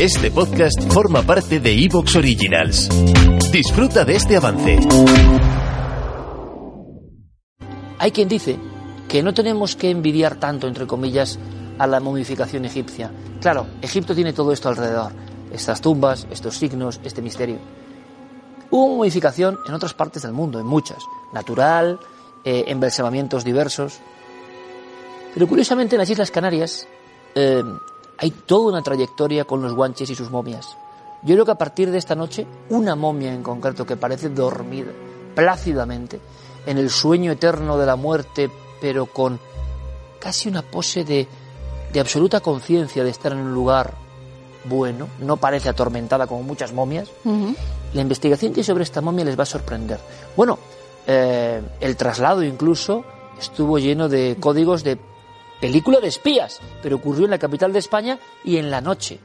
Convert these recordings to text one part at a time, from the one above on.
Este podcast forma parte de Evox Originals. Disfruta de este avance. Hay quien dice que no tenemos que envidiar tanto, entre comillas, a la momificación egipcia. Claro, Egipto tiene todo esto alrededor, estas tumbas, estos signos, este misterio. Hubo momificación en otras partes del mundo, en muchas, natural, eh, embalsamamientos diversos. Pero curiosamente en las Islas Canarias eh, hay toda una trayectoria con los guanches y sus momias. Yo creo que a partir de esta noche, una momia en concreto que parece dormida, plácidamente, en el sueño eterno de la muerte, pero con casi una pose de, de absoluta conciencia de estar en un lugar bueno, no parece atormentada como muchas momias, la investigación que hay sobre esta momia les va a sorprender. Bueno, eh, el traslado incluso estuvo lleno de códigos de película de espías, pero ocurrió en la capital de España y en la noche.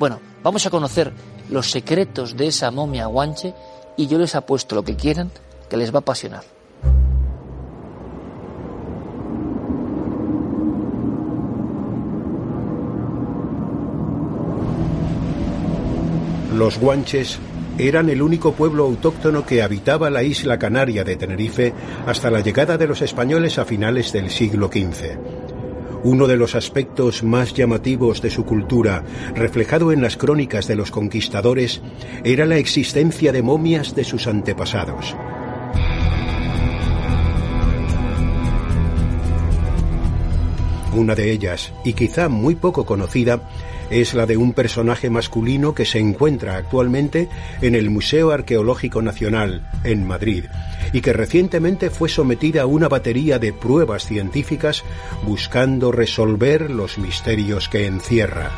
Bueno, vamos a conocer los secretos de esa momia guanche y yo les apuesto lo que quieran que les va a apasionar. Los guanches eran el único pueblo autóctono que habitaba la isla canaria de Tenerife hasta la llegada de los españoles a finales del siglo XV. Uno de los aspectos más llamativos de su cultura, reflejado en las crónicas de los conquistadores, era la existencia de momias de sus antepasados. Una de ellas, y quizá muy poco conocida, es la de un personaje masculino que se encuentra actualmente en el Museo Arqueológico Nacional, en Madrid, y que recientemente fue sometida a una batería de pruebas científicas buscando resolver los misterios que encierra.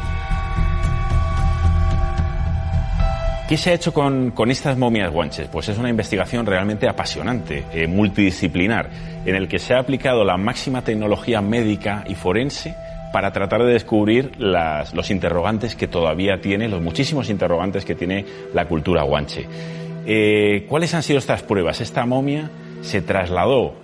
¿Qué se ha hecho con, con, estas momias guanches? Pues es una investigación realmente apasionante, eh, multidisciplinar, en el que se ha aplicado la máxima tecnología médica y forense para tratar de descubrir las, los interrogantes que todavía tiene, los muchísimos interrogantes que tiene la cultura guanche. Eh, ¿Cuáles han sido estas pruebas? Esta momia se trasladó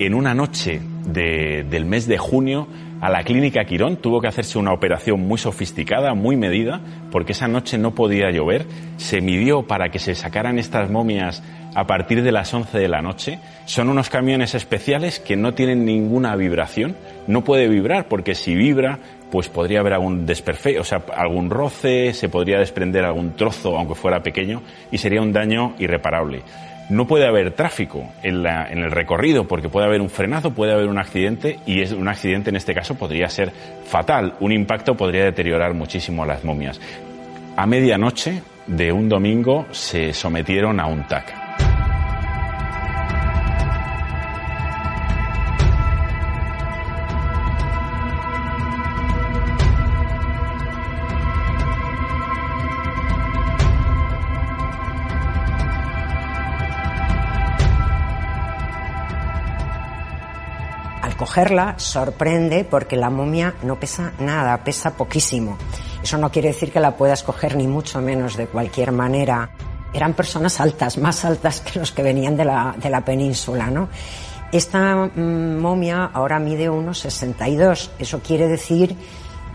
en una noche de, del mes de junio a la clínica Quirón. Tuvo que hacerse una operación muy sofisticada, muy medida, porque esa noche no podía llover. Se midió para que se sacaran estas momias a partir de las 11 de la noche. Son unos camiones especiales que no tienen ninguna vibración. No puede vibrar porque si vibra, pues podría haber algún desperfecto, o sea, algún roce, se podría desprender algún trozo, aunque fuera pequeño, y sería un daño irreparable no puede haber tráfico en, la, en, el recorrido porque puede haber un frenazo, puede haber un accidente y es, un accidente en este caso podría ser fatal. Un impacto podría deteriorar muchísimo a las momias. A medianoche de un domingo se sometieron a un TAC. Cogerla sorprende porque la momia no pesa nada, pesa poquísimo. Eso no quiere decir que la puedas coger ni mucho menos de cualquier manera. Eran personas altas, más altas que los que venían de la, de la península, ¿no? Esta mmm, momia ahora mide unos 62. Eso quiere decir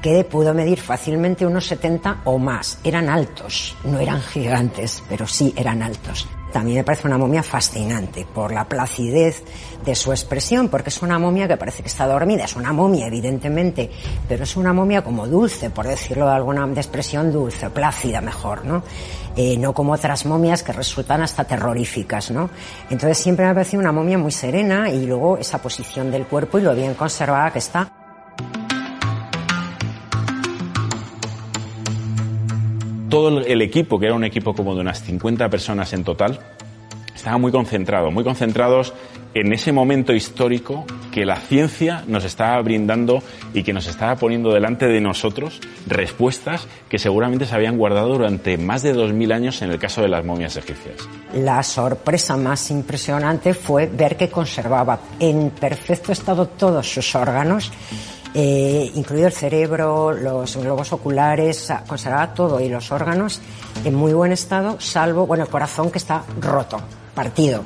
que pudo medir fácilmente unos 70 o más. Eran altos, no eran gigantes, pero sí eran altos. También me parece una momia fascinante por la placidez de su expresión, porque es una momia que parece que está dormida. Es una momia, evidentemente, pero es una momia como dulce, por decirlo de alguna expresión dulce, plácida mejor, ¿no? Eh, no como otras momias que resultan hasta terroríficas, ¿no? Entonces siempre me ha parecido una momia muy serena y luego esa posición del cuerpo y lo bien conservada que está. Todo el equipo, que era un equipo como de unas 50 personas en total, estaba muy concentrado, muy concentrados en ese momento histórico que la ciencia nos estaba brindando y que nos estaba poniendo delante de nosotros respuestas que seguramente se habían guardado durante más de 2.000 años en el caso de las momias egipcias. La sorpresa más impresionante fue ver que conservaba en perfecto estado todos sus órganos eh, incluido el cerebro, los globos oculares, conservaba todo y los órganos en muy buen estado, salvo, bueno, el corazón que está roto, partido,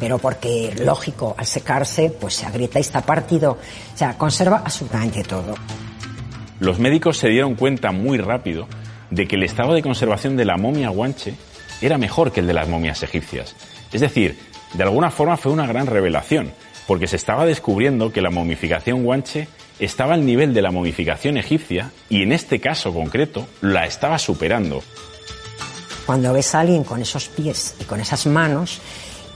pero porque, lógico, al secarse, pues se agrieta y está partido. O sea, conserva absolutamente todo. Los médicos se dieron cuenta muy rápido de que el estado de conservación de la momia guanche era mejor que el de las momias egipcias. Es decir, de alguna forma fue una gran revelación, porque se estaba descubriendo que la momificación guanche estaba al nivel de la momificación egipcia y en este caso concreto la estaba superando. Cuando ves a alguien con esos pies y con esas manos,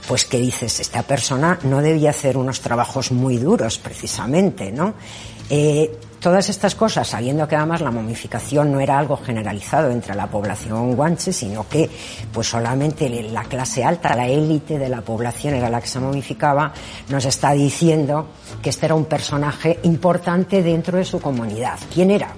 pues que dices, esta persona no debía hacer unos trabajos muy duros precisamente, ¿no? Eh, todas estas cosas, sabiendo que además la momificación no era algo generalizado entre la población guanche, sino que pues solamente la clase alta, la élite de la población era la que se momificaba, nos está diciendo que este era un personaje importante dentro de su comunidad. ¿Quién era?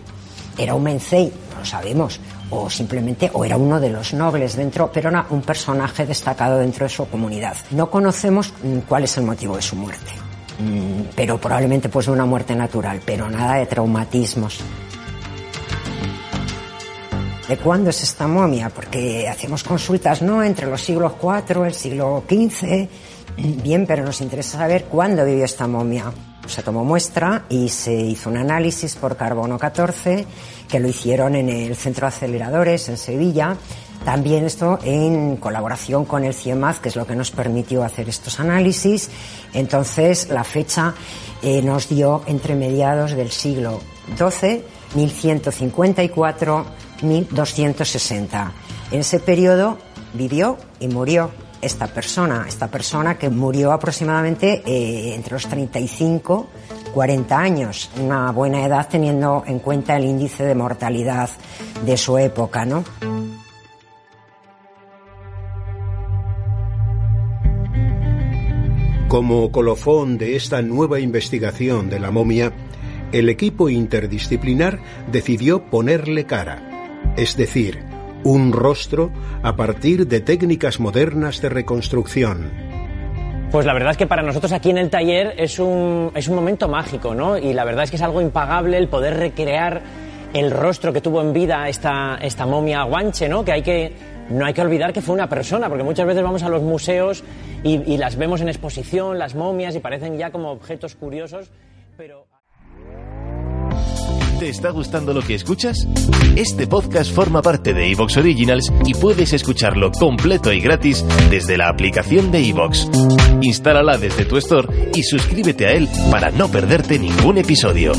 Era un Mencey, no lo sabemos, o simplemente, o era uno de los nobles dentro, pero era un personaje destacado dentro de su comunidad. No conocemos mm, cuál es el motivo de su muerte. Mm, pero probablemente pues una muerte natural, pero nada de traumatismos. ¿De cuándo es esta momia? Porque hacemos consultas, ¿no? Entre los siglos IV, el siglo XV. Bien, pero nos interesa saber cuándo vivió esta momia. Se tomó muestra y se hizo un análisis por carbono 14, que lo hicieron en el Centro de Aceleradores en Sevilla, también esto en colaboración con el CIEMAZ, que es lo que nos permitió hacer estos análisis. Entonces, la fecha eh, nos dio entre mediados del siglo XII, 1154, 1260. En ese periodo vivió y murió esta persona, esta persona que murió aproximadamente eh, entre los 35 40 años, una buena edad teniendo en cuenta el índice de mortalidad de su época, ¿no? Como colofón de esta nueva investigación de la momia, el equipo interdisciplinar decidió ponerle cara, es decir, un rostro a partir de técnicas modernas de reconstrucción. Pues la verdad es que para nosotros aquí en el taller es un, es un momento mágico, ¿no? Y la verdad es que es algo impagable el poder recrear el rostro que tuvo en vida esta, esta momia guanche, ¿no? Que hay que no hay que olvidar que fue una persona, porque muchas veces vamos a los museos y, las vemos en exposición, las momias, y parecen ya como objetos curiosos, pero... ¿Te está gustando lo que escuchas? Este podcast forma parte de Evox Originals y puedes escucharlo completo y gratis desde la aplicación de Evox. Instálala desde tu store y suscríbete a él para no perderte ningún episodio.